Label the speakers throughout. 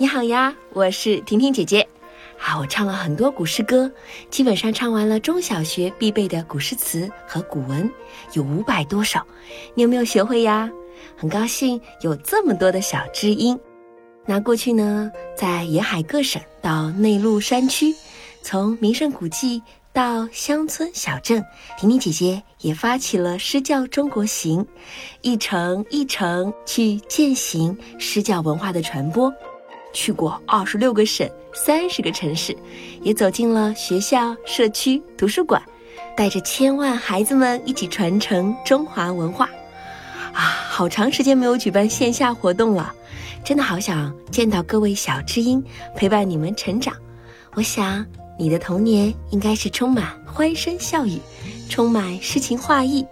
Speaker 1: 你好呀，我是婷婷姐姐。啊，我唱了很多古诗歌，基本上唱完了中小学必备的古诗词和古文，有五百多首。你有没有学会呀？很高兴有这么多的小知音。那过去呢，在沿海各省到内陆山区，从名胜古迹到乡村小镇，婷婷姐姐也发起了诗教中国行，一程一程去践行诗教文化的传播。去过二十六个省、三十个城市，也走进了学校、社区、图书馆，带着千万孩子们一起传承中华文化。啊，好长时间没有举办线下活动了，真的好想见到各位小知音，陪伴你们成长。我想你的童年应该是充满欢声笑语，充满诗情画意。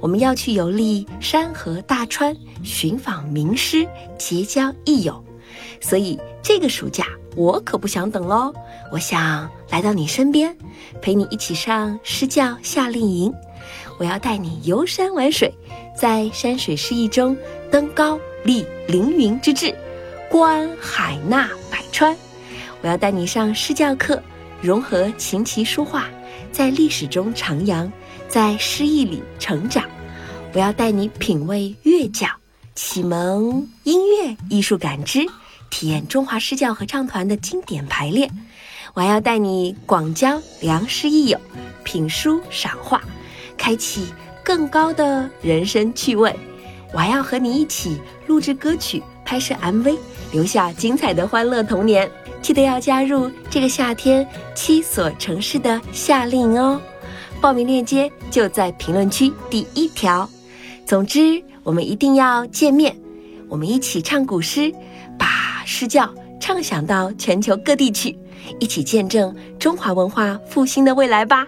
Speaker 1: 我们要去游历山河大川，寻访名师，结交益友。所以这个暑假我可不想等喽，我想来到你身边，陪你一起上诗教夏令营。我要带你游山玩水，在山水诗意中登高立凌云之志，观海纳百川。我要带你上诗教课，融合琴棋书画，在历史中徜徉，在诗意里成长。我要带你品味乐教，启蒙音乐艺术感知。体验中华诗教合唱团的经典排练，我还要带你广交良师益友，品书赏画，开启更高的人生趣味。我还要和你一起录制歌曲、拍摄 MV，留下精彩的欢乐童年。记得要加入这个夏天七所城市的夏令营哦！报名链接就在评论区第一条。总之，我们一定要见面，我们一起唱古诗。把诗教唱响到全球各地去，一起见证中华文化复兴的未来吧。